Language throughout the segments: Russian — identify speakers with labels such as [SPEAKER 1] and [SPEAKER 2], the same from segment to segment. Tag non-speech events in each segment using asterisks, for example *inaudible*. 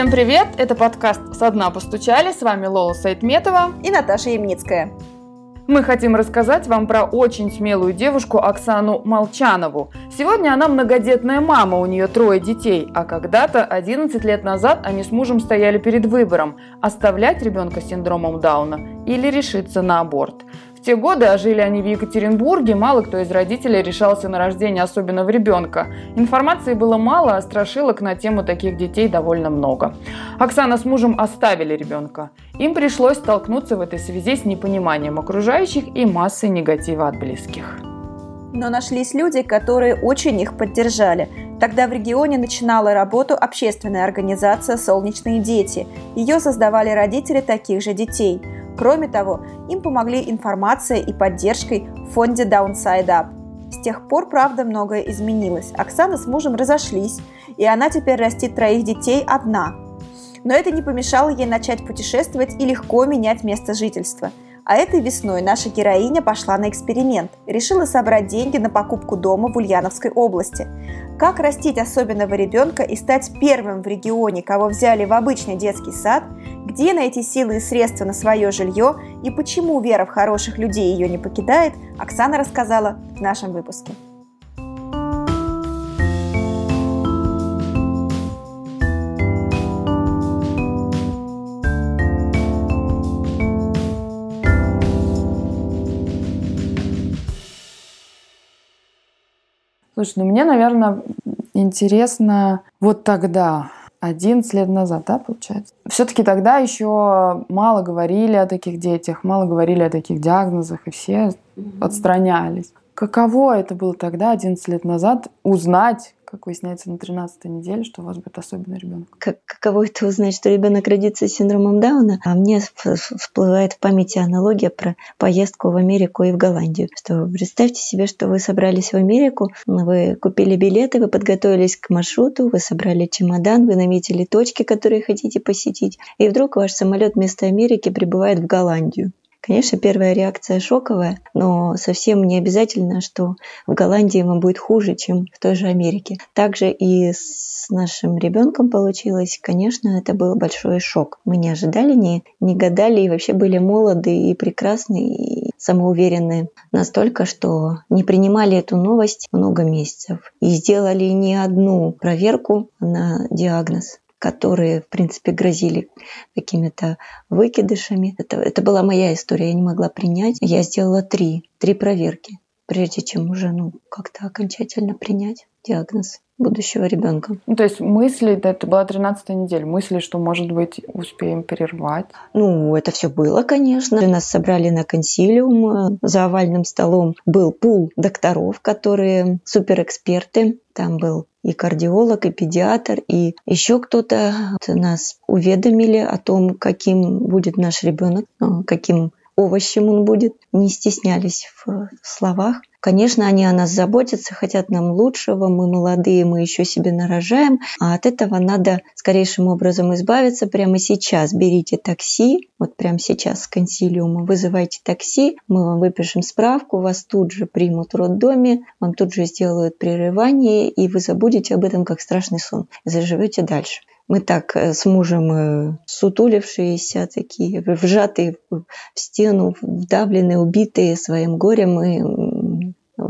[SPEAKER 1] Всем привет! Это подкаст «Со дна постучали». С вами Лола Сайтметова
[SPEAKER 2] и Наташа Ямницкая.
[SPEAKER 1] Мы хотим рассказать вам про очень смелую девушку Оксану Молчанову. Сегодня она многодетная мама, у нее трое детей, а когда-то, 11 лет назад, они с мужем стояли перед выбором – оставлять ребенка с синдромом Дауна или решиться на аборт. В те годы, а жили они в Екатеринбурге, мало кто из родителей решался на рождение особенного ребенка. Информации было мало, а страшилок на тему таких детей довольно много. Оксана с мужем оставили ребенка. Им пришлось столкнуться в этой связи с непониманием окружающих и массой негатива от близких.
[SPEAKER 2] Но нашлись люди, которые очень их поддержали. Тогда в регионе начинала работу общественная организация «Солнечные дети». Ее создавали родители таких же детей – Кроме того, им помогли информация и поддержкой в фонде Downside Up. С тех пор, правда, многое изменилось. Оксана с мужем разошлись, и она теперь растит троих детей одна. Но это не помешало ей начать путешествовать и легко менять место жительства – а этой весной наша героиня пошла на эксперимент. Решила собрать деньги на покупку дома в Ульяновской области. Как растить особенного ребенка и стать первым в регионе, кого взяли в обычный детский сад, где найти силы и средства на свое жилье и почему вера в хороших людей ее не покидает, Оксана рассказала в нашем выпуске.
[SPEAKER 1] Слушай, ну мне, наверное, интересно вот тогда, 11 лет назад, да, получается? Все-таки тогда еще мало говорили о таких детях, мало говорили о таких диагнозах, и все mm-hmm. отстранялись. Каково это было тогда, 11 лет назад, узнать, как выясняется на 13 неделе, что у вас будет особенный ребенок.
[SPEAKER 3] Как, каково это узнать, что ребенок родится с синдромом Дауна? А мне всплывает в памяти аналогия про поездку в Америку и в Голландию. Что представьте себе, что вы собрались в Америку, вы купили билеты, вы подготовились к маршруту, вы собрали чемодан, вы наметили точки, которые хотите посетить, и вдруг ваш самолет вместо Америки прибывает в Голландию. Конечно, первая реакция шоковая, но совсем не обязательно, что в Голландии ему будет хуже, чем в той же Америке. Также и с нашим ребенком получилось, конечно, это был большой шок. Мы не ожидали, не, не гадали и вообще были молоды и прекрасны и самоуверенны настолько, что не принимали эту новость много месяцев и сделали не одну проверку на диагноз которые, в принципе, грозили какими-то выкидышами. Это, это была моя история, я не могла принять. Я сделала три, три проверки, прежде чем уже ну, как-то окончательно принять диагноз будущего ребенка.
[SPEAKER 1] Ну, то есть мысли, это была 13 неделя, мысли, что, может быть, успеем перервать?
[SPEAKER 3] Ну, это все было, конечно. Нас собрали на консилиум, за овальным столом был пул докторов, которые суперэксперты. Там был и кардиолог, и педиатр, и еще кто-то нас уведомили о том, каким будет наш ребенок, каким овощем он будет, не стеснялись в словах. Конечно, они о нас заботятся, хотят нам лучшего, мы молодые, мы еще себе нарожаем, а от этого надо скорейшим образом избавиться прямо сейчас. Берите такси, вот прямо сейчас с консилиума, вызывайте такси, мы вам выпишем справку, вас тут же примут в роддоме, вам тут же сделают прерывание, и вы забудете об этом как страшный сон, заживете дальше. Мы так э, с мужем э, сутулившиеся, такие вжатые в стену, вдавленные, убитые своим горем, мы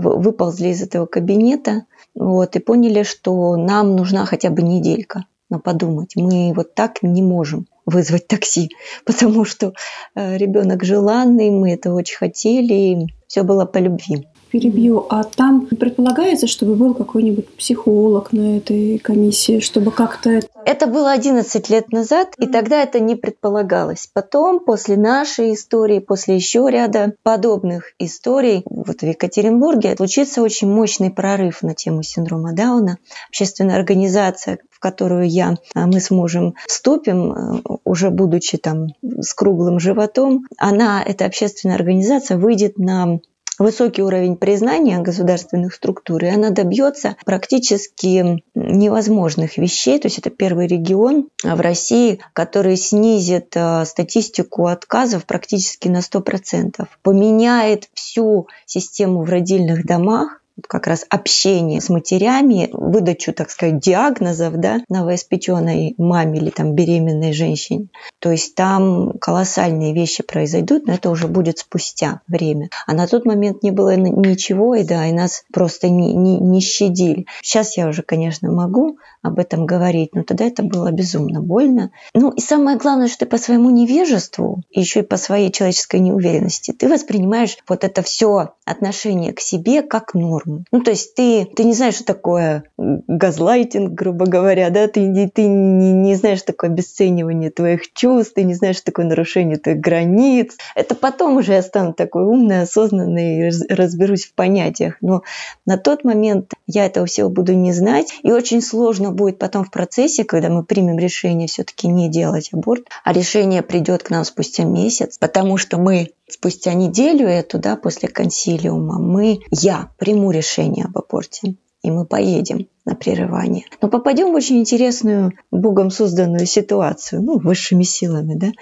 [SPEAKER 3] выползли из этого кабинета вот, и поняли, что нам нужна хотя бы неделька на подумать. Мы вот так не можем вызвать такси, *laughs* потому что э, ребенок желанный, мы это очень хотели, все было по любви
[SPEAKER 4] перебью. А там предполагается, чтобы был какой-нибудь психолог на этой комиссии, чтобы как-то...
[SPEAKER 3] Это было 11 лет назад, и тогда это не предполагалось. Потом, после нашей истории, после еще ряда подобных историй, вот в Екатеринбурге случится очень мощный прорыв на тему синдрома Дауна. Общественная организация, в которую я, а, мы с мужем вступим, э, уже будучи там с круглым животом, она, эта общественная организация, выйдет на высокий уровень признания государственных структур, и она добьется практически невозможных вещей. То есть это первый регион в России, который снизит э, статистику отказов практически на 100%, поменяет всю систему в родильных домах, как раз общение с матерями, выдачу, так сказать, диагнозов да, новоиспеченной маме или там беременной женщине. То есть там колоссальные вещи произойдут, но это уже будет спустя время. А на тот момент не было ничего, и да, и нас просто не, не, не щадили. Сейчас я уже, конечно, могу об этом говорить, но тогда это было безумно больно. Ну и самое главное, что ты по своему невежеству, еще и по своей человеческой неуверенности, ты воспринимаешь вот это все отношение к себе как норму. Ну то есть ты, ты не знаешь, что такое газлайтинг, грубо говоря, да, ты, ты не, не знаешь такое обесценивание твоих чувств, ты не знаешь, такое нарушение твоих границ. Это потом уже я стану такой умной, осознанной, разберусь в понятиях. Но на тот момент я этого всего буду не знать, и очень сложно будет потом в процессе, когда мы примем решение все-таки не делать аборт, а решение придет к нам спустя месяц, потому что мы спустя неделю эту, да, после консилиума, мы, я приму решение об аборте и мы поедем на прерывание. Но попадем в очень интересную Богом созданную ситуацию, ну, высшими силами, да.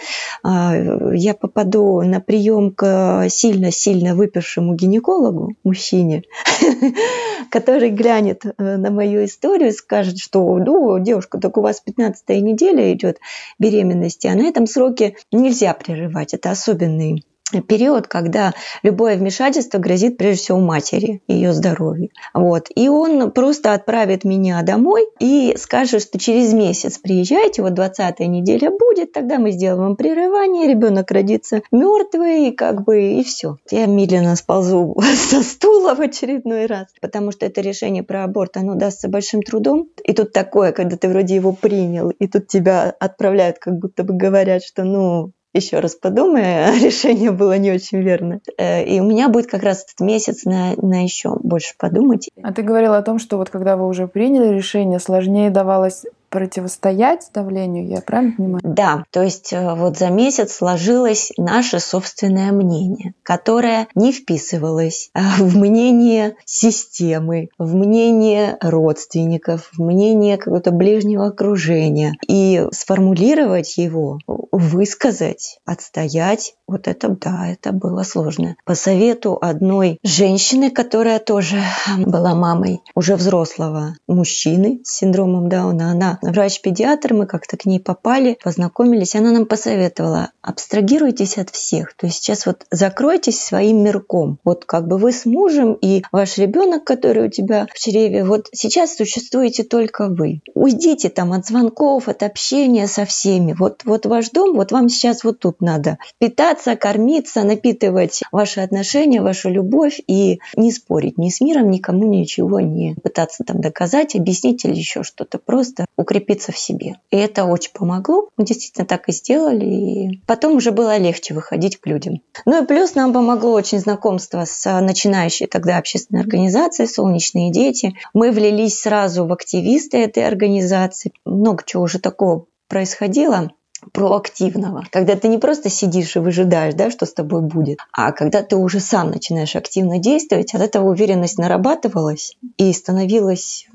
[SPEAKER 3] А, я попаду на прием к сильно-сильно выпившему гинекологу, мужчине, *laughs* который глянет э, на мою историю и скажет, что, ну, девушка, так у вас 15 неделя идет беременности, а на этом сроке нельзя прерывать. Это особенный период, когда любое вмешательство грозит прежде всего матери, ее здоровью. Вот. И он просто отправит меня домой и скажет, что через месяц приезжайте, вот 20 неделя будет, тогда мы сделаем прерывание, ребенок родится мертвый, как бы, и все. Я медленно сползу *laughs* со стула в очередной раз, потому что это решение про аборт, оно дастся большим трудом. И тут такое, когда ты вроде его принял, и тут тебя отправляют, как будто бы говорят, что, ну, еще раз подумай, *laughs* решение было не очень верно. Э, и у меня будет как раз этот месяц на, на еще больше подумать.
[SPEAKER 1] А ты говорила о том, что вот когда вы уже приняли решение, сложнее давалось противостоять давлению, я правильно понимаю?
[SPEAKER 3] Да, то есть э, вот за месяц сложилось наше собственное мнение, которое не вписывалось э, в мнение системы, в мнение родственников, в мнение какого-то ближнего окружения. И сформулировать его, высказать, отстоять, вот это да, это было сложно. По совету одной женщины, которая тоже была мамой уже взрослого мужчины с синдромом Дауна, она врач-педиатр, мы как-то к ней попали, познакомились, она нам посоветовала, абстрагируйтесь от всех, то есть сейчас вот закройтесь своим мирком, вот как бы вы с мужем и ваш ребенок, который у тебя в чреве, вот сейчас существуете только вы. Уйдите там от звонков, от общения со всеми, вот, вот ваш дом, вот вам сейчас вот тут надо питаться, кормиться, напитывать ваши отношения, вашу любовь и не спорить ни с миром, никому ничего не пытаться там доказать, объяснить или еще что-то. Просто укрепиться в себе. И это очень помогло. Мы действительно так и сделали. И потом уже было легче выходить к людям. Ну и плюс нам помогло очень знакомство с начинающей тогда общественной организацией «Солнечные дети». Мы влились сразу в активисты этой организации. Много чего уже такого происходило проактивного, когда ты не просто сидишь и выжидаешь, да, что с тобой будет, а когда ты уже сам начинаешь активно действовать, от этого уверенность нарабатывалась и становилась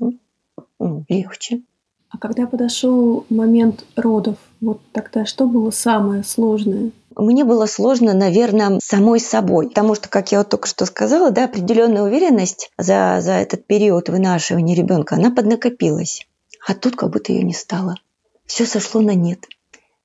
[SPEAKER 3] ну, легче.
[SPEAKER 4] А когда подошел момент родов, вот тогда что было самое сложное?
[SPEAKER 3] Мне было сложно, наверное, самой собой, потому что, как я вот только что сказала, да, определенная уверенность за, за этот период вынашивания ребенка, она поднакопилась. А тут как будто ее не стало. Все сошло на нет.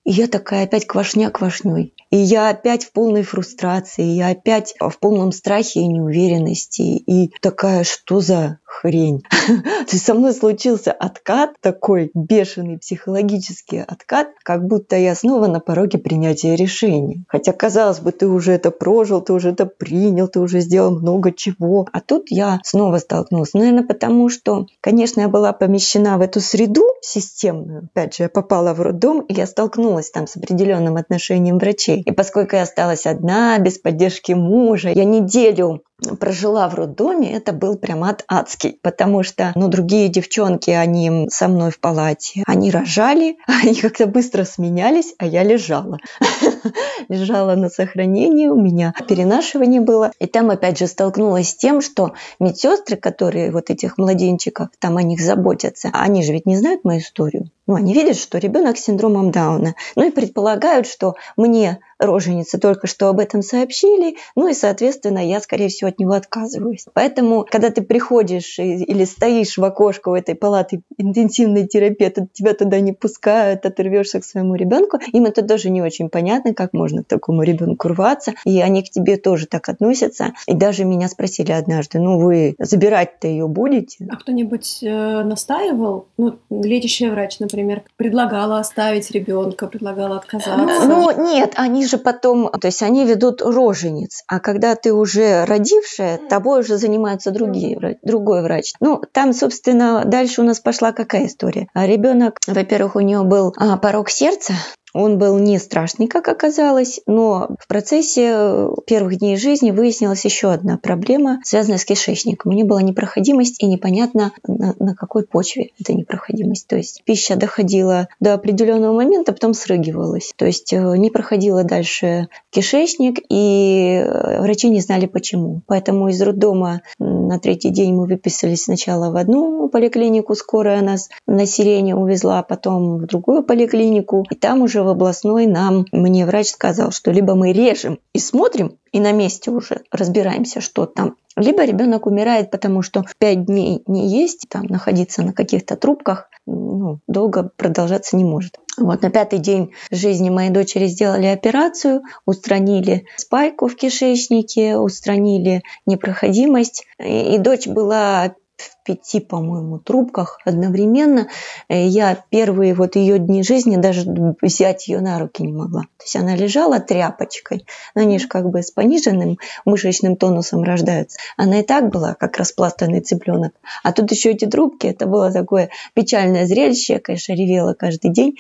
[SPEAKER 3] И я такая опять квашня квашней. И я опять в полной фрустрации, я опять в полном страхе и неуверенности. И такая, что за хрень. *laughs* То есть со мной случился откат, такой бешеный психологический откат, как будто я снова на пороге принятия решения. Хотя, казалось бы, ты уже это прожил, ты уже это принял, ты уже сделал много чего. А тут я снова столкнулась. Наверное, потому что, конечно, я была помещена в эту среду системную. Опять же, я попала в роддом, и я столкнулась там с определенным отношением врачей. И поскольку я осталась одна, без поддержки мужа, я неделю прожила в роддоме, это был прям ад адский, потому что, ну, другие девчонки, они со мной в палате, они рожали, *laughs* они как-то быстро сменялись, а я лежала. *laughs* лежала на сохранении, у меня перенашивание было. И там опять же столкнулась с тем, что медсестры, которые вот этих младенчиков, там о них заботятся, они же ведь не знают мою историю. Ну, они видят, что ребенок с синдромом Дауна. Ну и предполагают, что мне роженицы только что об этом сообщили, ну и, соответственно, я, скорее всего, от него отказываюсь. Поэтому, когда ты приходишь или стоишь в окошко у этой палаты интенсивной терапии, тебя туда не пускают, а ты рвешься к своему ребенку, им это тоже не очень понятно, как можно к такому ребенку рваться, и они к тебе тоже так относятся. И даже меня спросили однажды, ну вы забирать-то ее будете?
[SPEAKER 4] А кто-нибудь э, настаивал? Ну, лечащая врач, например, предлагала оставить ребенка, предлагала отказаться?
[SPEAKER 3] Ну, нет, они же потом, то есть они ведут рожениц, а когда ты уже родившая, тобой уже занимаются другие, другой врач. Ну, там, собственно, дальше у нас пошла какая история? А ребенок, во-первых, у нее был а, порог сердца, он был не страшный, как оказалось, но в процессе э, первых дней жизни выяснилась еще одна проблема, связанная с кишечником. У нее была непроходимость и непонятно на, на какой почве эта непроходимость. То есть пища доходила до определенного момента, потом срыгивалась. То есть э, не проходила дальше кишечник, и э, врачи не знали почему. Поэтому из роддома на третий день мы выписались сначала в одну поликлинику, скорая нас на сирене увезла, потом в другую поликлинику, и там уже в областной нам, мне врач сказал, что либо мы режем и смотрим, и на месте уже разбираемся, что там. Либо ребенок умирает, потому что пять дней не есть, там находиться на каких-то трубках, ну, долго продолжаться не может. Вот на пятый день жизни моей дочери сделали операцию, устранили спайку в кишечнике, устранили непроходимость. И, и дочь была в пяти, по-моему, трубках одновременно. Э, я первые вот ее дни жизни даже взять ее на руки не могла. То есть она лежала тряпочкой. Но они же как бы с пониженным мышечным тонусом рождаются. Она и так была, как распластанный цыпленок. А тут еще эти трубки. Это было такое печальное зрелище. Я, конечно, ревела каждый день.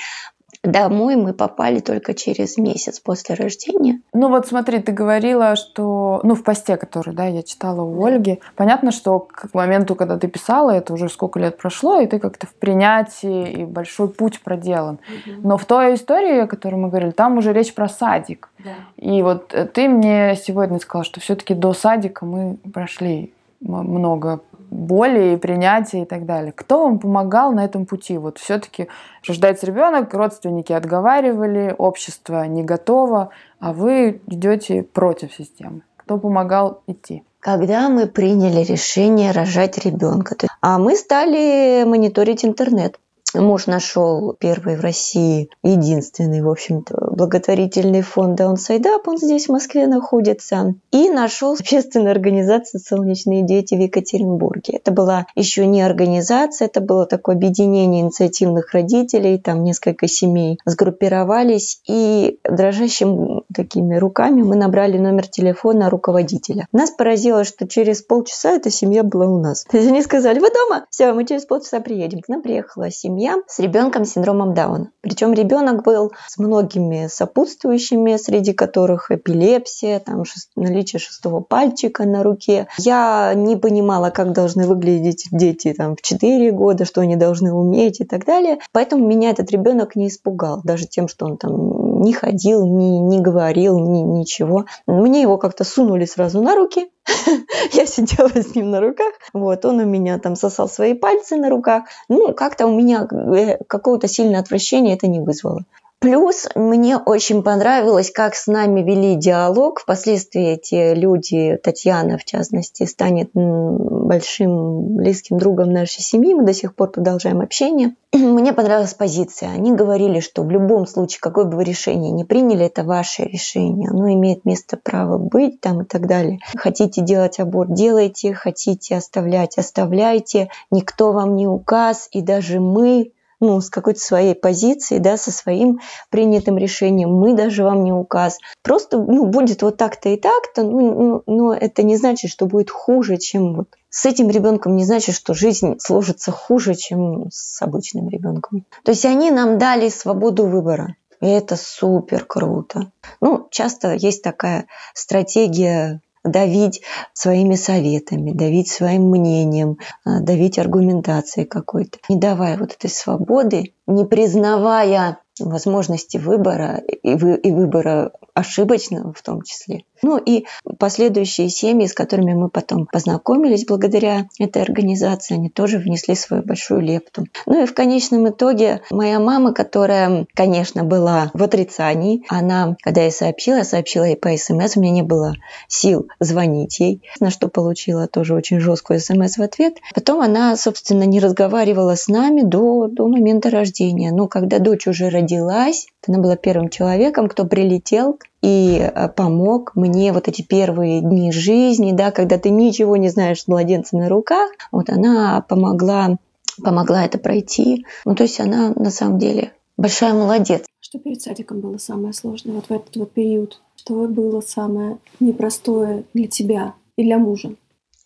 [SPEAKER 3] Домой мы попали только через месяц после рождения.
[SPEAKER 1] Ну вот смотри, ты говорила, что, ну в посте, который, да, я читала у Ольги, понятно, что к моменту, когда ты писала, это уже сколько лет прошло, и ты как-то в принятии, и большой путь проделан. Но в той истории, о которой мы говорили, там уже речь про садик. Да. И вот э, ты мне сегодня сказала, что все-таки до садика мы прошли много боли и принятия и так далее. Кто вам помогал на этом пути? Вот все-таки рождается ребенок, родственники отговаривали, общество не готово, а вы идете против системы. Кто помогал идти?
[SPEAKER 3] Когда мы приняли решение рожать ребенка, а мы стали мониторить интернет. Муж нашел первый в России, единственный, в общем-то, благотворительный фонд Up, он здесь, в Москве, находится, и нашел общественную организацию «Солнечные дети» в Екатеринбурге. Это была еще не организация, это было такое объединение инициативных родителей, там несколько семей сгруппировались, и дрожащим такими руками мы набрали номер телефона руководителя. Нас поразило, что через полчаса эта семья была у нас. То есть они сказали, вы дома? Все, мы через полчаса приедем. К нам приехала семья семья с ребенком с синдромом Дауна. Причем ребенок был с многими сопутствующими, среди которых эпилепсия, там наличие шестого пальчика на руке. Я не понимала, как должны выглядеть дети там, в 4 года, что они должны уметь и так далее. Поэтому меня этот ребенок не испугал, даже тем, что он там не ходил, не, не говорил, ни, ничего. Мне его как-то сунули сразу на руки, *laughs* я сидела с ним на руках, вот, он у меня там сосал свои пальцы на руках. Ну, как-то у меня э, какого-то сильного отвращения это не вызвало. Плюс мне очень понравилось, как с нами вели диалог. Впоследствии эти люди, Татьяна в частности, станет большим близким другом нашей семьи. Мы до сих пор продолжаем общение. *clears throat* Мне понравилась позиция. Они говорили, что в любом случае, какое бы вы решение не приняли, это ваше решение. Оно имеет место право быть там и так далее. Хотите делать аборт, делайте. Хотите оставлять, оставляйте. Никто вам не указ. И даже мы ну, с какой-то своей позиции, да, со своим принятым решением. Мы даже вам не указ. Просто, ну, будет вот так-то и так-то, ну, ну, но это не значит, что будет хуже, чем вот с этим ребенком не значит, что жизнь сложится хуже, чем с обычным ребенком. То есть они нам дали свободу выбора. И это супер круто. Ну, часто есть такая стратегия давить своими советами, давить своим мнением, а, давить аргументацией какой-то. Не давая вот этой свободы, не признавая возможности выбора и, вы, и выбора ошибочного в том числе. Ну и последующие семьи, с которыми мы потом познакомились благодаря этой организации, они тоже внесли свою большую лепту. Ну и в конечном итоге моя мама, которая, конечно, была в отрицании, она, когда я сообщила, сообщила ей по СМС, у меня не было сил звонить ей, на что получила тоже очень жесткую СМС в ответ. Потом она, собственно, не разговаривала с нами до, до момента рождения. Но когда дочь уже родилась, она была первым человеком, кто прилетел и э, помог мне вот эти первые дни жизни, да, когда ты ничего не знаешь с младенцем на руках, вот она помогла, помогла это пройти. Ну, то есть она на самом деле большая молодец.
[SPEAKER 4] Что перед садиком было самое сложное вот в этот вот период? Что было самое непростое для тебя и для мужа?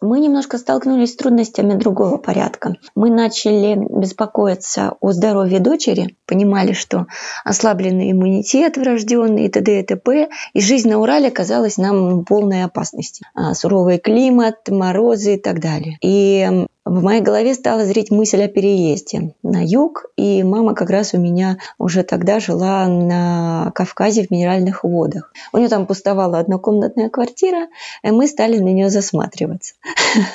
[SPEAKER 3] Мы немножко столкнулись с трудностями другого порядка. Мы начали беспокоиться о здоровье дочери, понимали, что ослабленный иммунитет врожденный и т.д. и т.п. И жизнь на Урале казалась нам полной опасности. А, суровый климат, морозы и так далее. И в моей голове стала зреть мысль о переезде на юг, и мама как раз у меня уже тогда жила на Кавказе в Минеральных водах. У нее там пустовала однокомнатная квартира, и мы стали на нее засматриваться.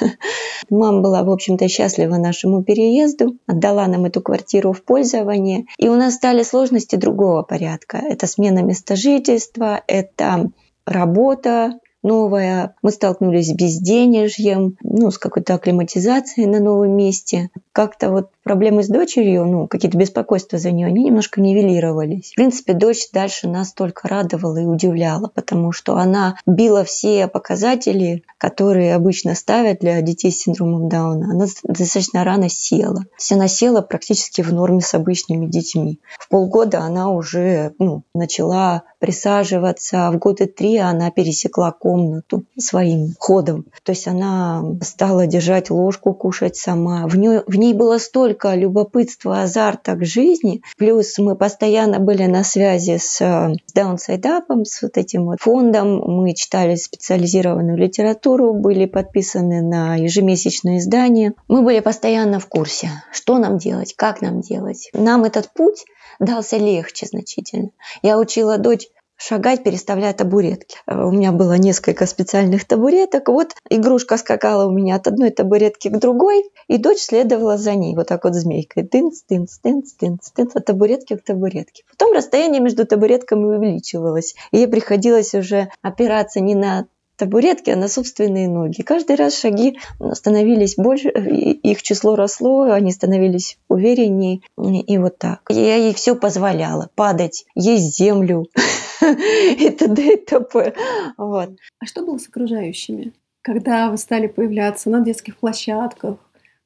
[SPEAKER 3] *laughs* Мама была, в общем-то, счастлива нашему переезду, отдала нам эту квартиру в пользование, и у нас стали сложности другого порядка. Это смена места жительства, это работа, новая. Мы столкнулись с безденежьем, ну, с какой-то акклиматизацией на новом месте. Как-то вот проблемы с дочерью, ну, какие-то беспокойства за нее, они немножко нивелировались. В принципе, дочь дальше нас только радовала и удивляла, потому что она била все показатели, которые обычно ставят для детей с синдромом Дауна. Она достаточно рано села. То есть она села практически в норме с обычными детьми. В полгода она уже ну, начала присаживаться, а в годы три она пересекла комнату своим ходом. То есть она стала держать ложку, кушать сама. В ней, в ней было столько столько любопытства, азарта к жизни. Плюс мы постоянно были на связи с э, Downside Up, с вот этим вот фондом. Мы читали специализированную литературу, были подписаны на ежемесячные издания. Мы были постоянно в курсе, что нам делать, как нам делать. Нам этот путь дался легче значительно. Я учила дочь шагать, переставляя табуретки. Э, у меня было несколько специальных табуреток. Вот игрушка скакала у меня от одной табуретки к другой, и дочь следовала за ней, вот так вот змейкой. Тынц, тынц, тынц, тынц, тынц, от табуретки к табуретке. Потом расстояние между табуретками увеличивалось, и ей приходилось уже опираться не на табуретки, а на собственные ноги. Каждый раз шаги становились больше, их число росло, они становились увереннее, и вот так. Я ей все позволяла, падать, есть землю, *laughs* *laughs* и т.д. и т.п. Вот.
[SPEAKER 4] А что было с окружающими? Когда вы стали появляться на детских площадках,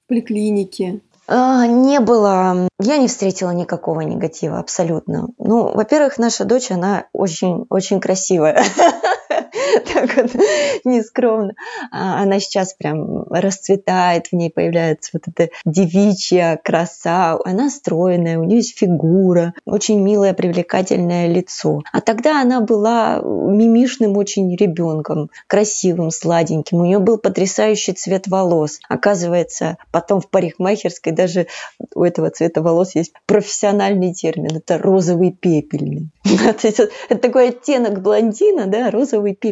[SPEAKER 4] в поликлинике?
[SPEAKER 3] А, не было, я не встретила никакого негатива абсолютно. Ну, во-первых, наша дочь, она очень, очень красивая. *laughs* *laughs* так вот нескромно. А она сейчас прям расцветает, в ней появляется вот эта девичья краса. Она стройная, у нее есть фигура, очень милое, привлекательное лицо. А тогда она была мимишным очень ребенком, красивым, сладеньким. У нее был потрясающий цвет волос. Оказывается, потом в парикмахерской даже у этого цвета волос есть профессиональный термин. Это розовый пепельный. *laughs* Это такой оттенок блондина, да, розовый пепельный.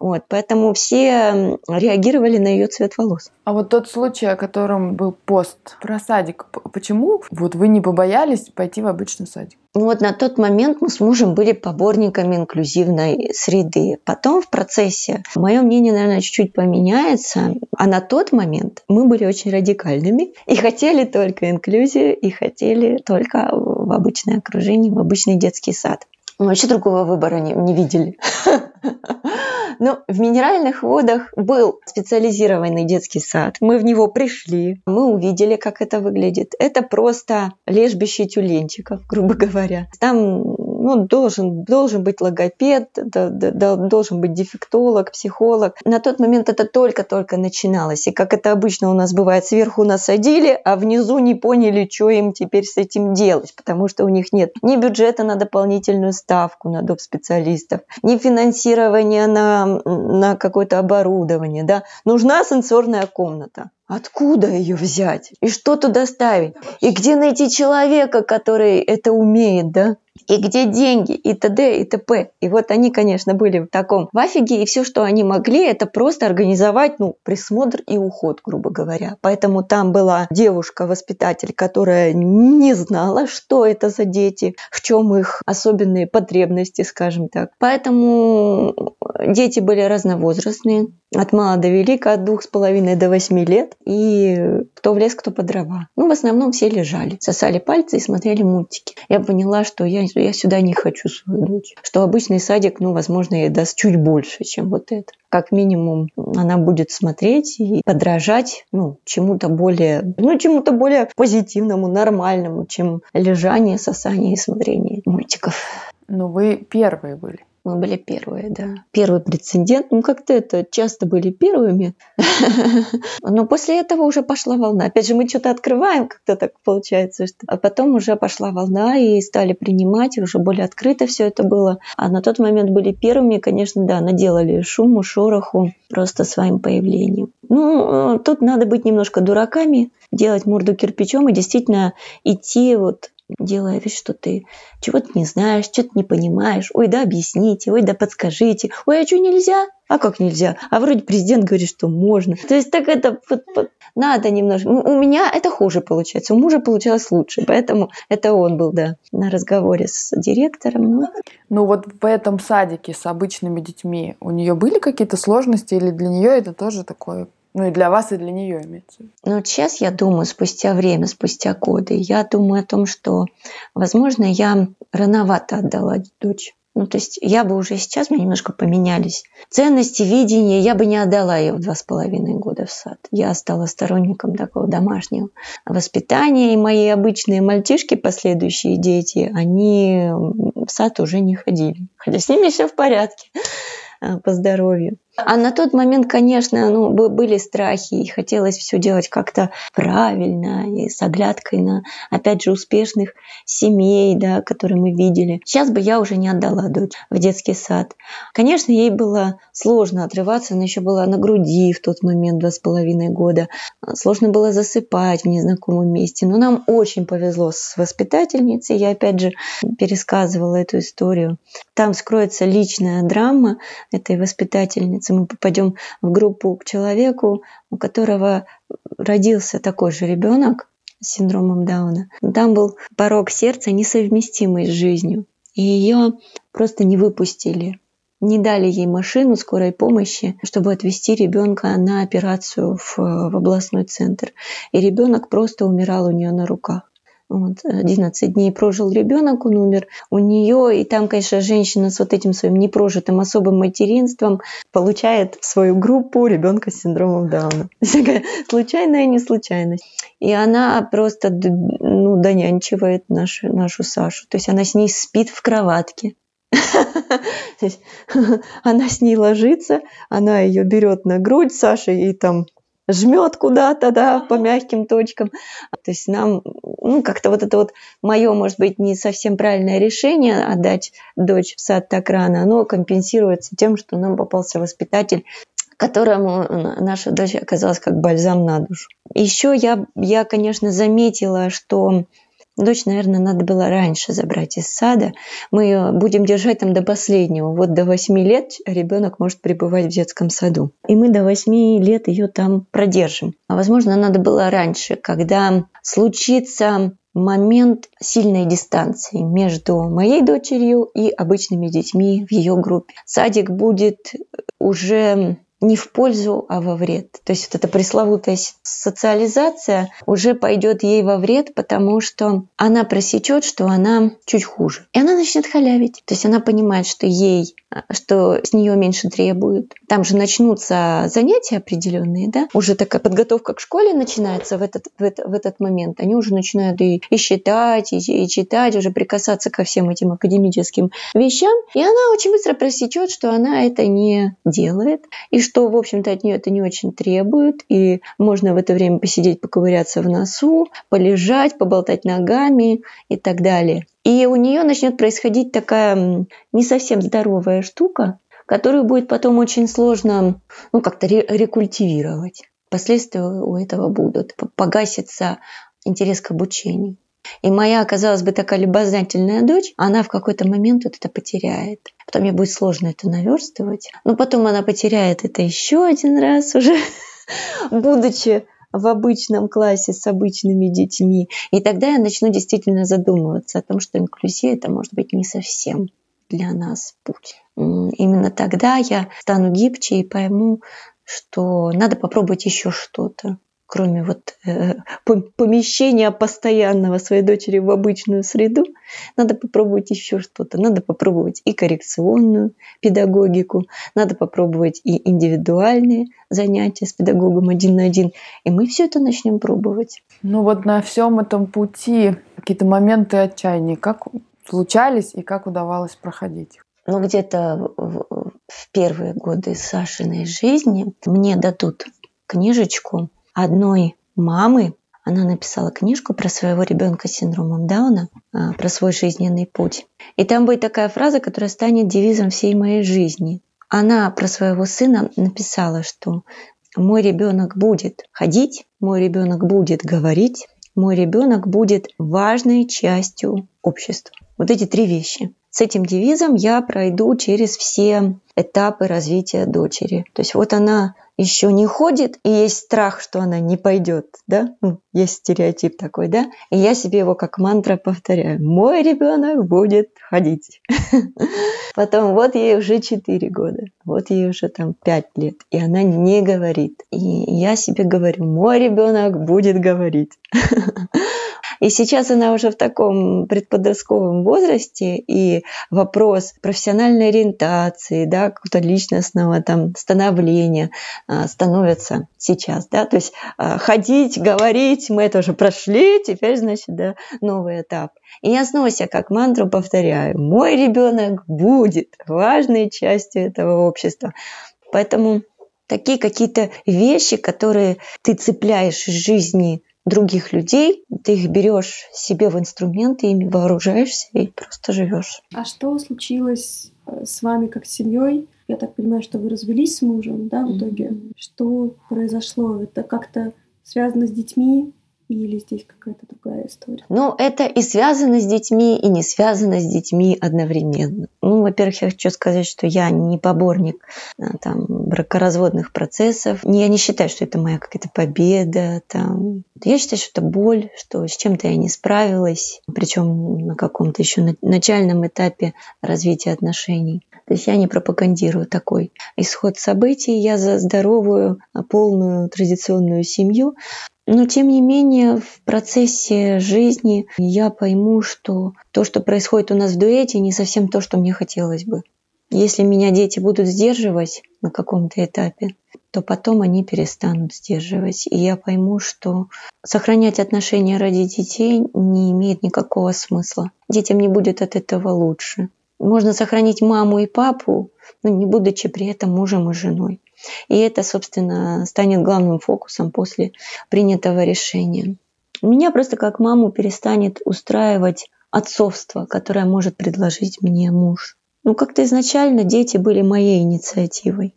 [SPEAKER 3] Вот, поэтому все реагировали на ее цвет волос.
[SPEAKER 1] А вот тот случай, о котором был пост про садик, почему вот вы не побоялись пойти в обычный садик?
[SPEAKER 3] Ну вот на тот момент мы с мужем были поборниками инклюзивной среды. Потом в процессе мое мнение, наверное, чуть-чуть поменяется. А на тот момент мы были очень радикальными и хотели только инклюзию, и хотели только в обычное окружение, в обычный детский сад. Вообще другого выбора не, не видели. *laughs* Но в минеральных водах был специализированный детский сад. Мы в него пришли, мы увидели, как это выглядит. Это просто лежбище тюленчиков, грубо говоря. Там ну, должен, должен быть логопед, да, да, должен быть дефектолог, психолог. На тот момент это только-только начиналось. И как это обычно у нас бывает, сверху насадили, а внизу не поняли, что им теперь с этим делать, потому что у них нет ни бюджета на дополнительную ставку на доп. специалистов, ни финансирования на, на какое-то оборудование. Да. Нужна сенсорная комната. Откуда ее взять? И что туда ставить? И где найти человека, который это умеет, да? и где деньги, и т.д., и т.п. И вот они, конечно, были в таком в афиге, и все, что они могли, это просто организовать, ну, присмотр и уход, грубо говоря. Поэтому там была девушка-воспитатель, которая не знала, что это за дети, в чем их особенные потребности, скажем так. Поэтому дети были разновозрастные, от мала до велика, от двух с половиной до восьми лет. И кто в лес, кто по дрова. Ну, в основном все лежали, сосали пальцы и смотрели мультики. Я поняла, что я, я сюда не хочу свою дочь. Что обычный садик, ну, возможно, ей даст чуть больше, чем вот это. Как минимум, она будет смотреть и подражать, ну, чему-то более, ну, чему-то более позитивному, нормальному, чем лежание, сосание и смотрение мультиков.
[SPEAKER 1] Ну, вы первые были.
[SPEAKER 3] Мы были первые, да. Первый прецедент. Ну, как-то это часто были первыми. *laughs* Но после этого уже пошла волна. Опять же, мы что-то открываем, как-то так получается. Что... А потом уже пошла волна и стали принимать, и уже более открыто все это было. А на тот момент были первыми, конечно, да, наделали шуму, шороху просто своим появлением. Ну, тут надо быть немножко дураками, делать морду кирпичом и действительно идти вот делая вид, что ты чего-то не знаешь, что-то не понимаешь. Ой, да объясните, ой, да подскажите. Ой, а что нельзя? А как нельзя? А вроде президент говорит, что можно. То есть так это вот, вот, надо немножко. У меня это хуже получается, у мужа получалось лучше. Поэтому это он был, да, на разговоре с директором.
[SPEAKER 1] Ну, ну вот в этом садике с обычными детьми у нее были какие-то сложности или для нее это тоже такое ну и для вас, и для нее имеется.
[SPEAKER 3] Ну, сейчас я думаю, спустя время, спустя годы, я думаю о том, что, возможно, я рановато отдала дочь. Ну, то есть я бы уже сейчас, мы немножко поменялись. Ценности, видения, я бы не отдала ее в два с половиной года в сад. Я стала сторонником такого домашнего воспитания. И мои обычные мальчишки, последующие дети, они в сад уже не ходили. Хотя с ними все в порядке. Э, по здоровью. А на тот момент, конечно, ну, были страхи, и хотелось все делать как-то правильно и с оглядкой на, опять же, успешных семей, да, которые мы видели. Сейчас бы я уже не отдала дочь в детский сад. Конечно, ей было сложно отрываться, она еще была на груди в тот момент, два с половиной года. Сложно было засыпать в незнакомом месте. Но нам очень повезло с воспитательницей. Я, опять же, пересказывала эту историю. Там скроется личная драма этой воспитательницы. Мы попадем в группу к человеку, у которого родился такой же ребенок с синдромом Дауна. Там был порог сердца, несовместимый с жизнью. И ее просто не выпустили. Не дали ей машину скорой помощи, чтобы отвезти ребенка на операцию в, в областной центр. И ребенок просто умирал у нее на руках. Вот, 11 дней прожил ребенок, он умер у нее, и там, конечно, женщина с вот этим своим непрожитым особым материнством получает свою группу ребенка с синдромом Дауна. *laughs* Такая случайная неслучайность. И она просто ну, донянчивает нашу, нашу Сашу. То есть она с ней спит в кроватке. *laughs* *laughs* Она с ней ложится, она ее берет на грудь, Саша ей там жмет куда-то, да, по мягким точкам. То есть нам, ну, как-то вот это вот мое, может быть, не совсем правильное решение отдать дочь в сад так рано, оно компенсируется тем, что нам попался воспитатель, которому наша дочь оказалась как бальзам на душу. Еще я, я, конечно, заметила, что Дочь, наверное, надо было раньше забрать из сада. Мы ее будем держать там до последнего. Вот до 8 лет ребенок может пребывать в детском саду. И мы до 8 лет ее там продержим. А возможно, надо было раньше, когда случится момент сильной дистанции между моей дочерью и обычными детьми в ее группе. Садик будет уже не в пользу, а во вред. То есть вот эта пресловутая социализация уже пойдет ей во вред, потому что она просечет, что она чуть хуже. И она начнет халявить. То есть она понимает, что ей что с нее меньше требуют. Там же начнутся занятия определенные, да? Уже такая подготовка к школе начинается в этот, в, это, в этот момент. Они уже начинают и, и считать, и, и читать, уже прикасаться ко всем этим академическим вещам. И она очень быстро просечет, что она это не делает, и что, в общем-то, от нее это не очень требует. И можно в это время посидеть, поковыряться в носу, полежать, поболтать ногами и так далее. И у нее начнет происходить такая не совсем здоровая штука, которую будет потом очень сложно ну, как-то рекультивировать. Последствия у этого будут. Погасится интерес к обучению. И моя, казалось бы, такая любознательная дочь, она в какой-то момент вот это потеряет. Потом мне будет сложно это наверстывать. Но потом она потеряет это еще один раз уже, *laughs* будучи в обычном классе с обычными детьми. И тогда я начну действительно задумываться о том, что инклюзия это может быть не совсем для нас путь. Именно тогда я стану гибче и пойму, что надо попробовать еще что-то кроме вот э, помещения постоянного своей дочери в обычную среду, надо попробовать еще что-то. Надо попробовать и коррекционную педагогику, надо попробовать и индивидуальные занятия с педагогом один на один. И мы все это начнем пробовать.
[SPEAKER 1] Ну вот на всем этом пути какие-то моменты отчаяния, как случались и как удавалось проходить?
[SPEAKER 3] Ну, где-то в первые годы Сашиной жизни мне дадут книжечку одной мамы. Она написала книжку про своего ребенка с синдромом Дауна, а, про свой жизненный путь. И там будет такая фраза, которая станет девизом всей моей жизни. Она про своего сына написала, что мой ребенок будет ходить, мой ребенок будет говорить, мой ребенок будет важной частью общества. Вот эти три вещи. С этим девизом я пройду через все этапы развития дочери. То есть вот она еще не ходит, и есть страх, что она не пойдет, да? Ну, есть стереотип такой, да? И я себе его как мантра повторяю. Мой ребенок будет ходить. *laughs* Потом вот ей уже 4 года, вот ей уже там 5 лет, и она не говорит. И я себе говорю, мой ребенок будет говорить. *laughs* И сейчас она уже в таком предподростковом возрасте, и вопрос профессиональной ориентации, да, какого-то личностного там становления а, становится сейчас, да, то есть а, ходить, говорить, мы это уже прошли, теперь, значит, да, новый этап. И я снова себя как мантру повторяю, мой ребенок будет важной частью этого общества. Поэтому такие какие-то вещи, которые ты цепляешь из жизни других людей, ты их берешь себе в инструменты, ими вооружаешься и просто живешь.
[SPEAKER 4] А что случилось э, с вами как с семьей? Я так понимаю, что вы развелись с мужем, да, в итоге. Mm-hmm. Что произошло? Это как-то связано с детьми? Или здесь какая-то другая история?
[SPEAKER 3] Ну, это и связано с детьми, и не связано с детьми одновременно. Ну, во-первых, я хочу сказать, что я не поборник а, там, бракоразводных процессов. Я не считаю, что это моя какая-то победа. Там. Я считаю, что это боль, что с чем-то я не справилась, причем на каком-то еще начальном этапе развития отношений. То есть я не пропагандирую такой исход событий. Я за здоровую, полную традиционную семью. Но тем не менее в процессе жизни я пойму, что то, что происходит у нас в дуэте, не совсем то, что мне хотелось бы. Если меня дети будут сдерживать на каком-то этапе, то потом они перестанут сдерживать. И я пойму, что сохранять отношения ради детей не имеет никакого смысла. Детям не будет от этого лучше. Можно сохранить маму и папу, но не будучи при этом мужем и женой. И это, собственно, станет главным фокусом после принятого решения. Меня просто как маму перестанет устраивать отцовство, которое может предложить мне муж. Ну, как-то изначально дети были моей инициативой.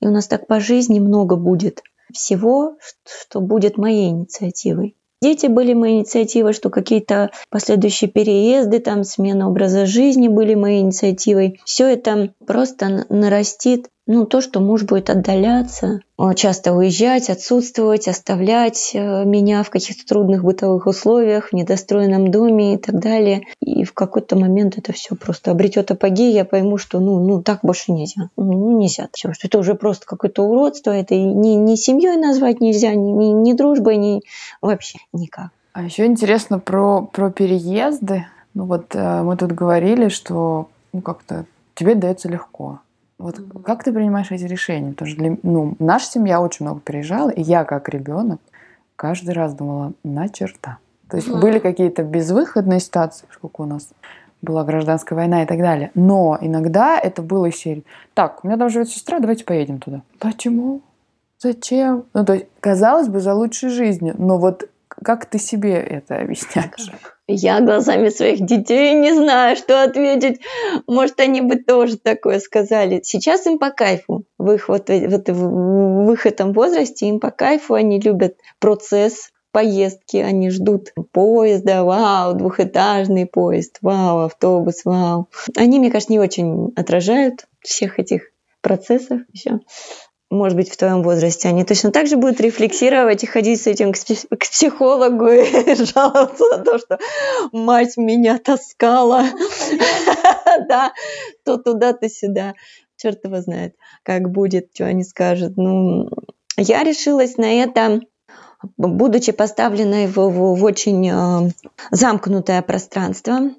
[SPEAKER 3] И у нас так по жизни много будет всего, что будет моей инициативой. Дети были моей инициативой, что какие-то последующие переезды, там смена образа жизни были моей инициативой. Все это просто нарастит ну, то, что муж будет отдаляться, часто уезжать, отсутствовать, оставлять э, меня в каких-то трудных бытовых условиях, в недостроенном доме и так далее. И в какой-то момент это все просто обретет апогей, я пойму, что ну, ну так больше нельзя. Ну, ну нельзя. Все, что это уже просто какое-то уродство, это ни, ни семьей назвать нельзя, ни, ни дружбой, ни вообще никак.
[SPEAKER 1] А еще интересно про, про переезды. Ну вот э, мы тут говорили, что ну как-то тебе дается легко. Вот mm-hmm. как ты принимаешь эти решения? Потому что для, ну, наша семья очень много переезжала, и я как ребенок каждый раз думала, на черта. То есть mm-hmm. были какие-то безвыходные ситуации, сколько у нас была гражданская война и так далее. Но иногда это было из серии. Так, у меня там живет сестра, давайте поедем туда. Почему? Зачем? Ну, то есть, казалось бы, за лучшей жизнью. Но вот как ты себе это объясняешь?
[SPEAKER 3] Я глазами своих детей не знаю, что ответить. Может, они бы тоже такое сказали. Сейчас им по кайфу. в их вот, вот в их этом возрасте им по кайфу, они любят процесс поездки, они ждут поезда, вау, двухэтажный поезд, вау, автобус, вау. Они, мне кажется, не очень отражают всех этих процессов еще может быть, в твоем возрасте, они точно так же будут рефлексировать и ходить с этим к психологу и *laughs* жаловаться на то, что мать меня таскала, *laughs* да, то туда, то сюда. Черт его знает, как будет, что они скажут. Ну, я решилась на это будучи поставленной в, в, в очень э, замкнутое пространство,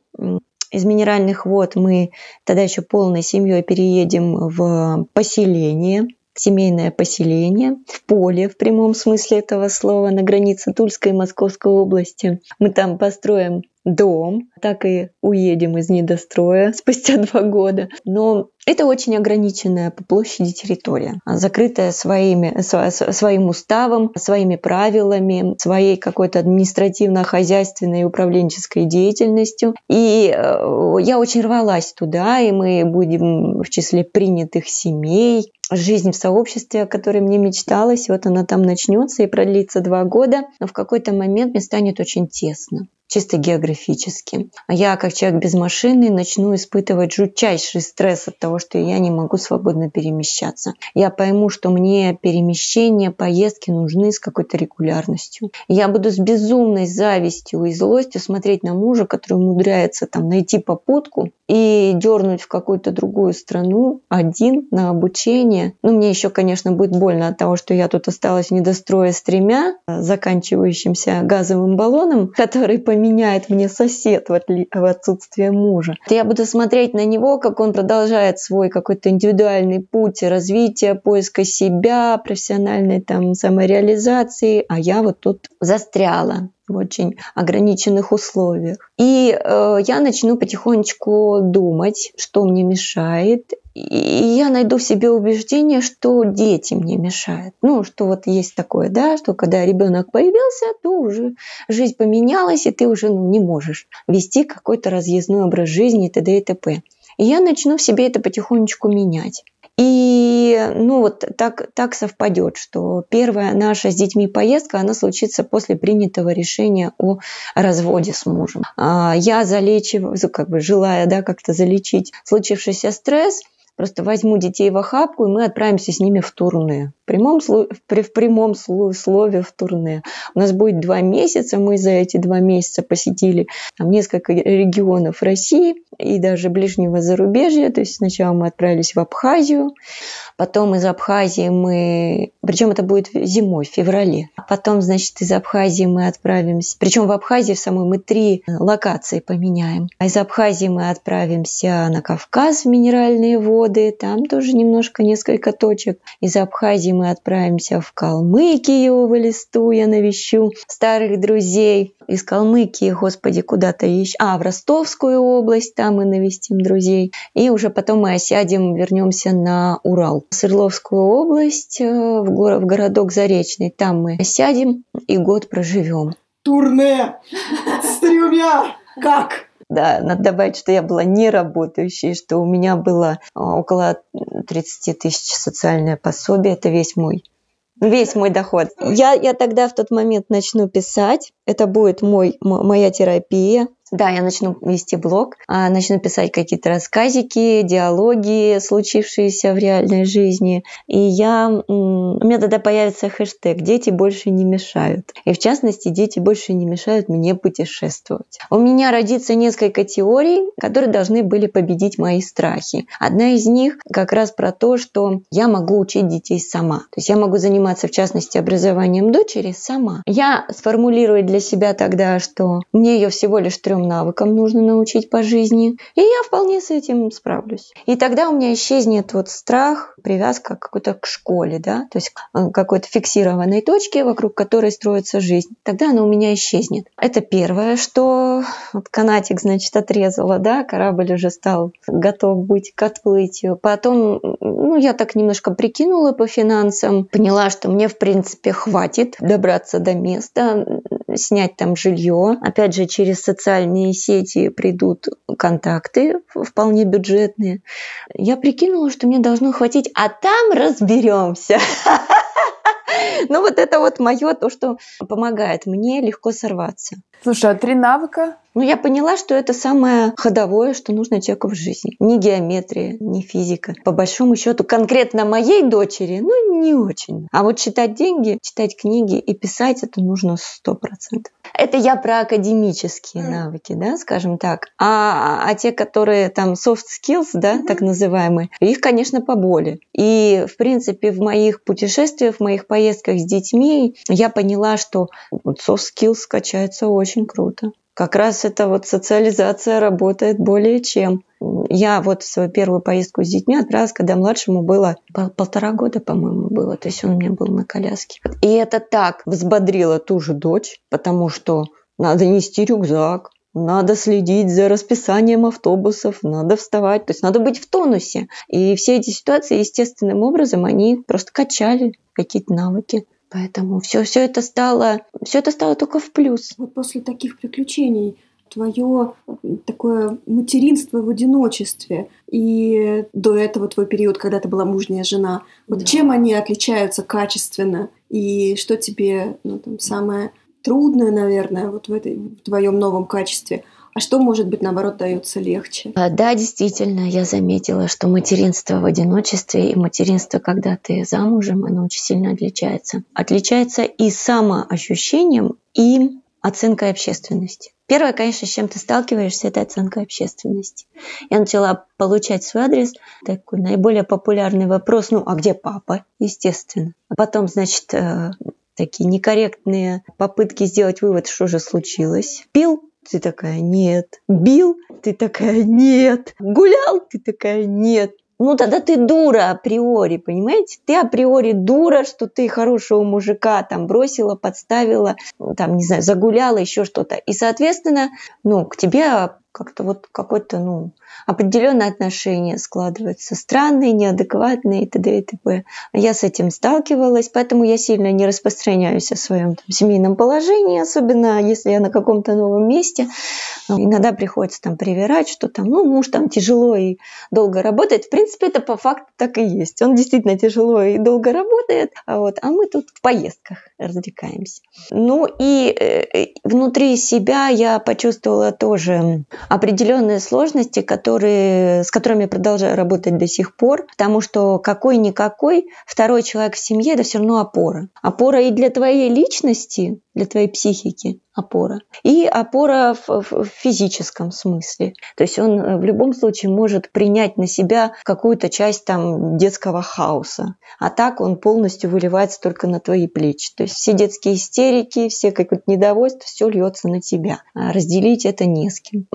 [SPEAKER 3] из минеральных вод мы тогда еще полной семьей переедем в поселение, семейное поселение в поле в прямом смысле этого слова на границе Тульской и Московской области. Мы там построим дом, так и уедем из недостроя *laughs* спустя два года. Но это очень ограниченная по площади территория, закрытая своими, своим уставом, своими правилами, своей какой-то административно-хозяйственной и управленческой деятельностью. И э, я очень рвалась туда, и мы будем в числе принятых семей, жизнь в сообществе, о которой мне мечталось, вот она там начнется и продлится два года, но в какой-то момент мне станет очень тесно чисто географически. А я, как человек без машины, начну испытывать жутчайший стресс от того, что я не могу свободно перемещаться. Я пойму, что мне перемещения, поездки нужны с какой-то регулярностью. Я буду с безумной завистью и злостью смотреть на мужа, который умудряется там найти попутку и дернуть в какую-то другую страну один на обучение. Ну, мне еще, конечно, будет больно от того, что я тут осталась в недострое с тремя, заканчивающимся газовым баллоном, *laughs* который поменяет мне сосед в, отли... в отсутствие мужа. Я буду смотреть на него, как он продолжает свой какой-то индивидуальный путь развития, поиска себя, профессиональной там самореализации, а я вот тут застряла в очень ограниченных условиях. И э, я начну потихонечку думать, что мне мешает, и я найду в себе убеждение, что дети мне мешают. Ну, что вот есть такое, да, что когда ребенок появился, то уже жизнь поменялась, и ты уже ну, не можешь вести какой-то разъездной образ жизни и т.д. и т.п. И я начну в себе это потихонечку менять. И ну вот так, так совпадет, что первая наша с детьми поездка, она случится после принятого решения о разводе с мужем. А, я залечиваю, как бы желая да, как-то залечить случившийся стресс, просто возьму детей в охапку, и мы отправимся с ними в турне в прямом, в прямом слове в турне. У нас будет два месяца, мы за эти два месяца посетили там, несколько регионов России и даже ближнего зарубежья. То есть сначала мы отправились в Абхазию, потом из Абхазии мы... Причем это будет зимой, в феврале. Потом, значит, из Абхазии мы отправимся... Причем в Абхазии в самой мы три локации поменяем. А из Абхазии мы отправимся на Кавказ в минеральные воды. Там тоже немножко, несколько точек. Из Абхазии мы отправимся в Калмыкию, в Элисту я навещу старых друзей. Из Калмыкии, господи, куда-то еще. А, в Ростовскую область, там мы навестим друзей. И уже потом мы осядем, вернемся на Урал. В Свердловскую область, э, в, город, в городок Заречный. Там мы осядем и год проживем.
[SPEAKER 5] Турне с тремя! Как?
[SPEAKER 3] Да, надо добавить, что я была не работающей, что у меня было а, около 30 тысяч социальное пособие. Это весь мой весь мой доход. Я, я тогда в тот момент начну писать. Это будет мой, моя терапия. Да, я начну вести блог, а, начну писать какие-то рассказики, диалоги, случившиеся в реальной жизни. И я, у меня тогда появится хэштег «Дети больше не мешают». И в частности, дети больше не мешают мне путешествовать. У меня родится несколько теорий, которые должны были победить мои страхи. Одна из них как раз про то, что я могу учить детей сама. То есть я могу заниматься, в частности, образованием дочери сама. Я сформулирую для себя тогда, что мне ее всего лишь трех трем навыкам нужно научить по жизни, и я вполне с этим справлюсь. И тогда у меня исчезнет вот страх, привязка какой-то к школе, да, то есть к какой-то фиксированной точке, вокруг которой строится жизнь. Тогда она у меня исчезнет. Это первое, что вот канатик, значит, отрезала, да, корабль уже стал готов быть к отплытию. Потом, ну, я так немножко прикинула по финансам, поняла, что мне, в принципе, хватит добраться до места. Снять там жилье. Опять же, через социальные сети придут контакты вполне бюджетные. Я прикинула, что мне должно хватить, а там разберемся. *laughs* *laughs* Ну вот это вот мое, то, что помогает мне легко сорваться.
[SPEAKER 1] Слушай, а три навыка?
[SPEAKER 3] Ну, я поняла, что это самое ходовое, что нужно человеку в жизни. Ни геометрия, ни физика. По большому счету, конкретно моей дочери, ну, не очень. А вот читать деньги, читать книги и писать, это нужно сто процентов. Это я про академические mm. навыки, да, скажем так. А, а те, которые там soft skills, да, mm-hmm. так называемые, их, конечно, поболее. И, в принципе, в моих путешествиях, в моих поездках с детьми я поняла, что soft skills качается очень круто. Как раз эта вот социализация работает более чем. Я вот свою первую поездку с детьми отправилась, когда младшему было полтора года, по-моему, было. То есть он у меня был на коляске. И это так взбодрило ту же дочь, потому что надо нести рюкзак, надо следить за расписанием автобусов, надо вставать, то есть надо быть в тонусе. И все эти ситуации естественным образом, они просто качали какие-то навыки. Поэтому все, все это стало, все это стало только в плюс.
[SPEAKER 4] Вот после таких приключений твое такое материнство в одиночестве и до этого твой период, когда ты была мужняя жена, вот да. чем они отличаются качественно и что тебе ну, там, самое трудное, наверное, вот в, этой, в твоем новом качестве – а что, может быть, наоборот, дается легче?
[SPEAKER 3] А, да, действительно, я заметила, что материнство в одиночестве и материнство, когда ты замужем, оно очень сильно отличается. Отличается и самоощущением, и оценкой общественности. Первое, конечно, с чем ты сталкиваешься, это оценка общественности. Я начала получать свой адрес, такой наиболее популярный вопрос, ну, а где папа? Естественно. А потом, значит, э, такие некорректные попытки сделать вывод, что же случилось. Пил? Ты такая, нет. Бил? Ты такая, нет. Гулял? Ты такая, нет. Ну тогда ты дура априори, понимаете? Ты априори дура, что ты хорошего мужика там бросила, подставила, там, не знаю, загуляла, еще что-то. И, соответственно, ну, к тебе как-то вот какой-то, ну, определенные отношения складываются, странные, неадекватные и т.д. и т.п. Я с этим сталкивалась, поэтому я сильно не распространяюсь о своем там, семейном положении, особенно если я на каком-то новом месте. Иногда приходится там привирать, что там, ну, муж там тяжело и долго работает. В принципе, это по факту так и есть. Он действительно тяжело и долго работает, а, вот, а мы тут в поездках развлекаемся. Ну и э, внутри себя я почувствовала тоже определенные сложности, которые, с которыми я продолжаю работать до сих пор, потому что какой-никакой второй человек в семье – это все равно опора. Опора и для твоей личности, для твоей психики опора. И опора в, в физическом смысле. То есть он э, в любом случае может принять на себя какую-то часть там детского хаоса. А так он полностью выливается только на твои плечи. То есть все детские истерики, все какое-то недовольство, все льется на тебя. А разделить это не с кем.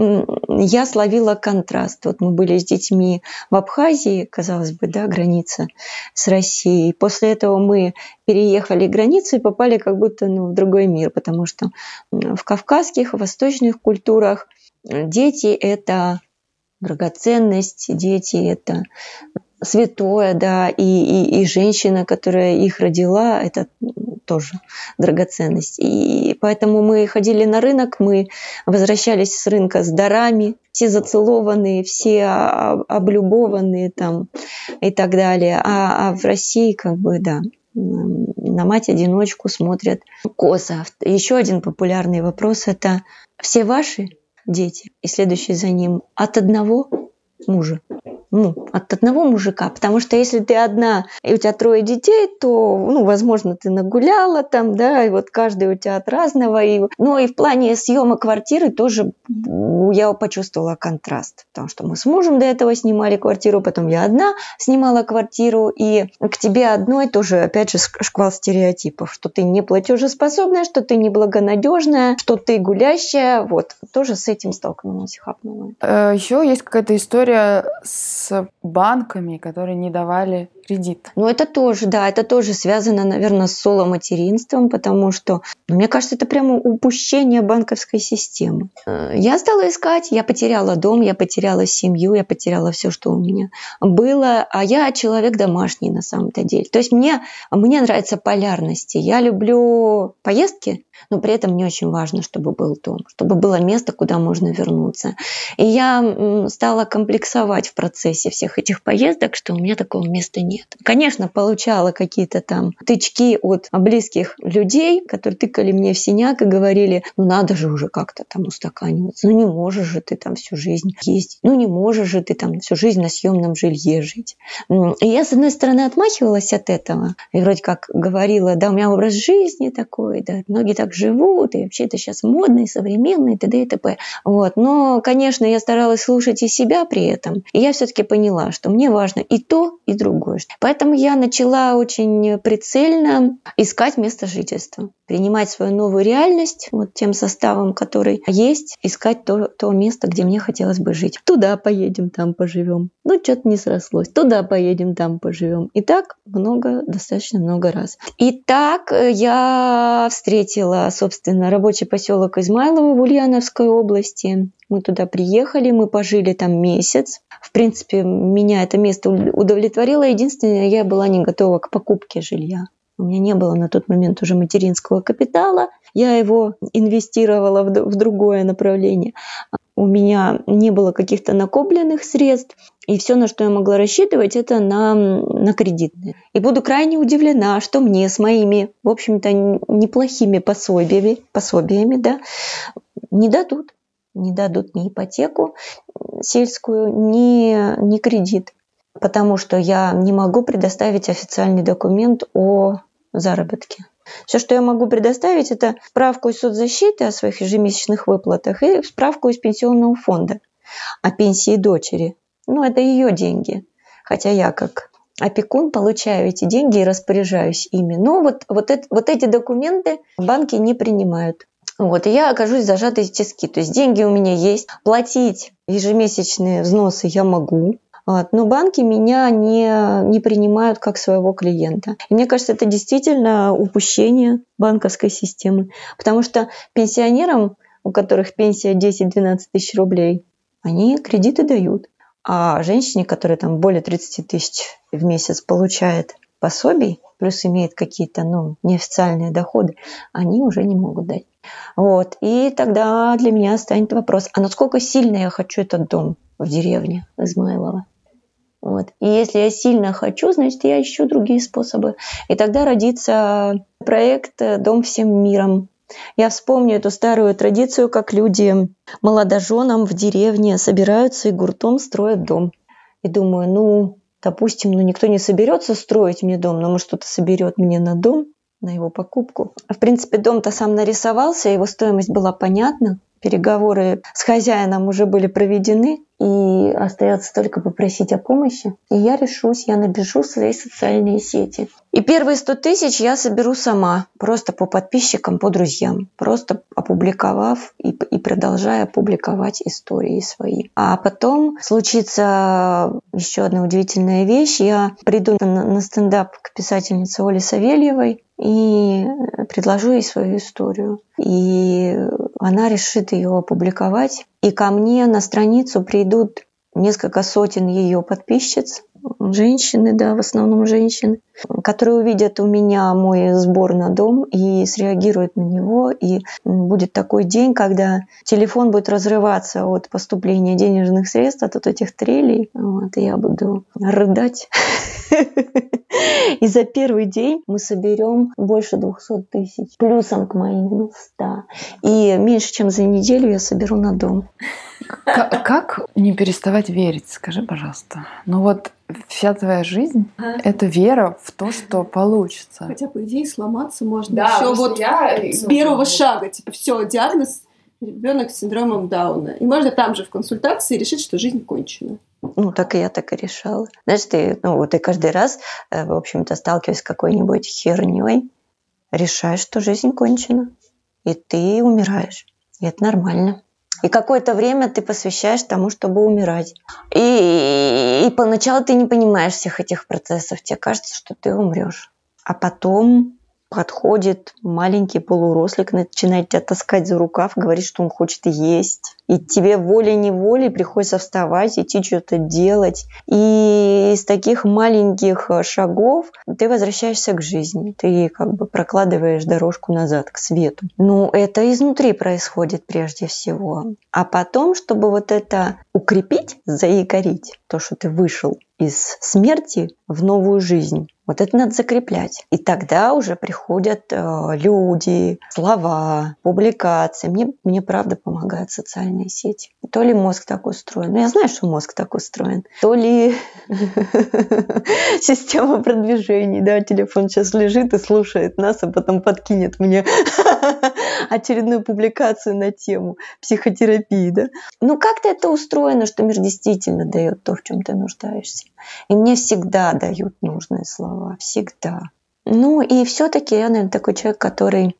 [SPEAKER 3] Я словила контраст. Вот мы были с детьми в Абхазии, казалось бы, да, граница с Россией. После этого мы переехали границу и попали как будто ну, в другой мир, потому что в кавказских, в восточных культурах дети – это драгоценность, дети – это святое, да, и, и, и женщина, которая их родила, это тоже драгоценность. И поэтому мы ходили на рынок, мы возвращались с рынка с дарами, все зацелованные, все облюбованные там и так далее. А, а в России как бы, да, на мать-одиночку смотрят косо. Еще один популярный вопрос – это все ваши дети и следующий за ним от одного мужа ну, от одного мужика. Потому что если ты одна, и у тебя трое детей, то, ну, возможно, ты нагуляла там, да, и вот каждый у тебя от разного. И, ну, и в плане съема квартиры тоже я почувствовала контраст. Потому что мы с мужем до этого снимали квартиру, потом я одна снимала квартиру, и к тебе одной тоже, опять же, шквал стереотипов, что ты не платежеспособная, что ты неблагонадежная, что ты гулящая. Вот, тоже с этим столкнулась, хапнула.
[SPEAKER 1] Э, Еще есть какая-то история с с банками, которые не давали кредит.
[SPEAKER 3] Ну, это тоже, да, это тоже связано, наверное, с соло-материнством, потому что, мне кажется, это прямо упущение банковской системы. Э, я стала искать, я потеряла дом, я потеряла семью, я потеряла все, что у меня было, а я человек домашний на самом-то деле. То есть мне, мне нравится полярности. Я люблю поездки, но при этом мне очень важно, чтобы был дом, чтобы было место, куда можно вернуться. И я стала комплексовать в процессе всех этих поездок, что у меня такого места нет. Конечно, получала какие-то там тычки от близких людей, которые тыкали мне в синяк и говорили, ну надо же уже как-то там устаканиваться, ну не можешь же ты там всю жизнь ездить, ну не можешь же ты там всю жизнь на съемном жилье жить. И я, с одной стороны, отмахивалась от этого, и вроде как говорила, да, у меня образ жизни такой, да, многие так живут, и вообще это сейчас модно и современно, и т.д. и т.п. Вот. Но, конечно, я старалась слушать и себя при этом, и я все-таки поняла, что мне важно и то, и другое. Поэтому я начала очень прицельно искать место жительства, принимать свою новую реальность вот тем составом, который есть, искать то, то место, где мне хотелось бы жить. Туда поедем, там поживем. Ну, что-то не срослось. Туда поедем, там поживем. И так много, достаточно много раз. И так э, я встретила, собственно, рабочий поселок Измайлово в Ульяновской области. Мы туда приехали, мы пожили там месяц. В принципе, меня это место удовлетворило. Единственное, я была не готова к покупке жилья. У меня не было на тот момент уже материнского капитала. Я его инвестировала в другое направление. У меня не было каких-то накопленных средств. И все, на что я могла рассчитывать, это на, на кредитные. И буду крайне удивлена, что мне с моими, в общем-то, неплохими пособиями, пособиями да, не дадут не дадут ни ипотеку сельскую, ни, ни кредит, потому что я не могу предоставить официальный документ о заработке. Все, что я могу предоставить, это справку из соцзащиты о своих ежемесячных выплатах и справку из пенсионного фонда о пенсии дочери. Ну, это ее деньги. Хотя я как опекун получаю эти деньги и распоряжаюсь ими. Но вот, вот, это, вот эти документы банки не принимают. Вот, и я окажусь зажатой в тиски. То есть деньги у меня есть, платить ежемесячные взносы я могу, вот, но банки меня не, не принимают как своего клиента. И мне кажется, это действительно упущение банковской системы, потому что пенсионерам, у которых пенсия 10-12 тысяч рублей, они кредиты дают. А женщине, которая там более 30 тысяч в месяц получает пособий, плюс имеет какие-то ну, неофициальные доходы, они уже не могут дать. Вот. И тогда для меня станет вопрос, а насколько сильно я хочу этот дом в деревне Измайлова? Вот. И если я сильно хочу, значит, я ищу другие способы. И тогда родится проект «Дом всем миром». Я вспомню эту старую традицию, как люди молодоженам в деревне собираются и гуртом строят дом. И думаю, ну, допустим, ну никто не соберется строить мне дом, но может кто-то соберет мне на дом, на его покупку. В принципе, дом-то сам нарисовался, его стоимость была понятна. Переговоры с хозяином уже были проведены, и остается только попросить о помощи. И я решусь, я набежу свои социальные сети. И первые 100 тысяч я соберу сама, просто по подписчикам, по друзьям, просто опубликовав и, и продолжая публиковать истории свои. А потом случится еще одна удивительная вещь. Я приду на, на стендап к писательнице Оле Савельевой, и предложу ей свою историю. И она решит ее опубликовать. И ко мне на страницу придут несколько сотен ее подписчиц, женщины, да, в основном женщины, которые увидят у меня мой сбор на дом и среагируют на него. И будет такой день, когда телефон будет разрываться от поступления денежных средств, от этих трелей. Вот, и я буду рыдать. *laughs* И за первый день мы соберем больше 200 тысяч, плюсом к моим 100. И меньше, чем за неделю я соберу на дом.
[SPEAKER 1] Как, как не переставать верить, скажи, пожалуйста. Ну вот вся твоя жизнь ага. это вера в то, что получится.
[SPEAKER 4] Хотя, по идее, сломаться можно да, еще вот я... с первого шага. Типа, все, диагноз ребенок с синдромом Дауна. И можно там же в консультации решить, что жизнь кончена.
[SPEAKER 3] Ну, так и я так и решала. Знаешь, ты, ну, вот ты каждый раз, э, в общем-то, сталкиваясь с какой-нибудь херней, решаешь, что жизнь кончена. И ты умираешь. И это нормально. И какое-то время ты посвящаешь тому, чтобы умирать. И, и поначалу ты не понимаешь всех этих процессов. Тебе кажется, что ты умрешь. А потом подходит маленький полурослик, начинает тебя таскать за рукав, говорит, что он хочет есть. И тебе волей-неволей приходится вставать, идти что-то делать. И из таких маленьких э, шагов ты возвращаешься к жизни. Ты как бы прокладываешь дорожку назад, к свету. Ну, это изнутри происходит прежде всего. А потом, чтобы вот это укрепить, заикарить, то, что ты вышел из смерти в новую жизнь, вот это надо закреплять. И тогда уже приходят э, люди, слова, публикации. Мне, мне правда помогают социальные сети. То ли мозг так устроен. Ну, я знаю, что мозг так устроен. То ли *laughs* система продвижений. Да, телефон сейчас лежит и слушает нас, а потом подкинет мне *laughs* очередную публикацию на тему психотерапии. Да? Ну, как-то это устроено, что мир действительно дает то, в чем ты нуждаешься. И мне всегда дают нужные слова, всегда. Ну и все-таки я, наверное, такой человек, который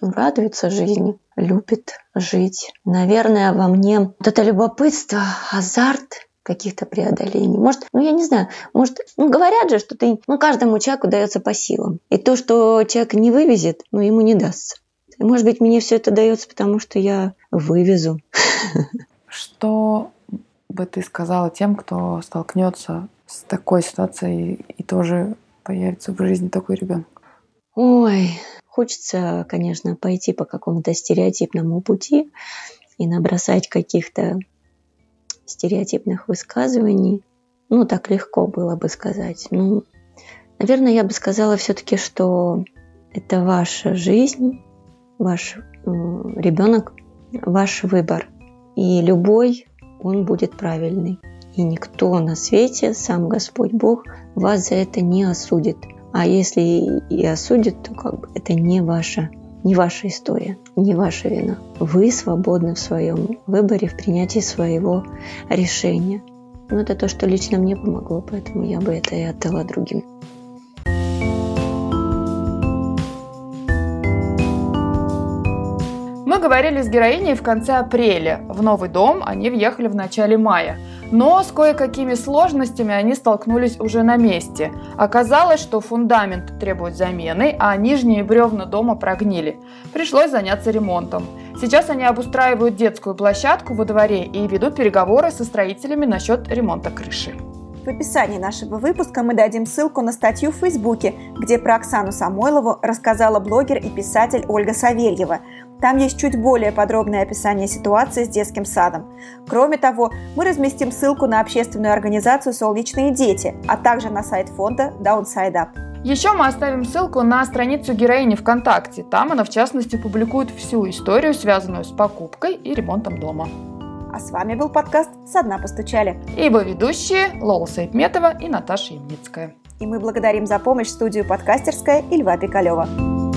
[SPEAKER 3] радуется жизни, любит жить. Наверное, во мне вот это любопытство, азарт каких-то преодолений. Может, ну я не знаю, может, ну говорят же, что ты, ну каждому человеку дается по силам. И то, что человек не вывезет, ну ему не дастся. Может быть, мне все это дается, потому что я вывезу.
[SPEAKER 1] Что бы ты сказала тем, кто столкнется с такой ситуацией и тоже появится в жизни такой ребенок?
[SPEAKER 3] Ой, хочется, конечно, пойти по какому-то стереотипному пути и набросать каких-то стереотипных высказываний. Ну, так легко было бы сказать. Ну, наверное, я бы сказала все-таки, что это ваша жизнь, ваш ребенок, ваш выбор. И любой он будет правильный. И никто на свете, сам Господь Бог, вас за это не осудит. А если и осудит, то как бы это не ваша, не ваша история, не ваша вина. Вы свободны в своем выборе, в принятии своего решения. Ну, это то, что лично мне помогло, поэтому я бы это и отдала другим.
[SPEAKER 1] Мы говорили с героиней в конце апреля. В новый дом они въехали в начале мая. Но с кое-какими сложностями они столкнулись уже на месте. Оказалось, что фундамент требует замены, а нижние бревна дома прогнили. Пришлось заняться ремонтом. Сейчас они обустраивают детскую площадку во дворе и ведут переговоры со строителями насчет ремонта крыши.
[SPEAKER 2] В описании нашего выпуска мы дадим ссылку на статью в Фейсбуке, где про Оксану Самойлову рассказала блогер и писатель Ольга Савельева. Там есть чуть более подробное описание ситуации с детским садом. Кроме того, мы разместим ссылку на общественную организацию «Солнечные дети», а также на сайт фонда Downside Up.
[SPEAKER 1] Еще мы оставим ссылку на страницу героини ВКонтакте. Там она, в частности, публикует всю историю, связанную с покупкой и ремонтом дома.
[SPEAKER 2] А с вами был подкаст «Со дна постучали».
[SPEAKER 1] И его ведущие Лола Сайтметова и Наташа Ямницкая.
[SPEAKER 2] И мы благодарим за помощь студию подкастерская и Льва Пикалева.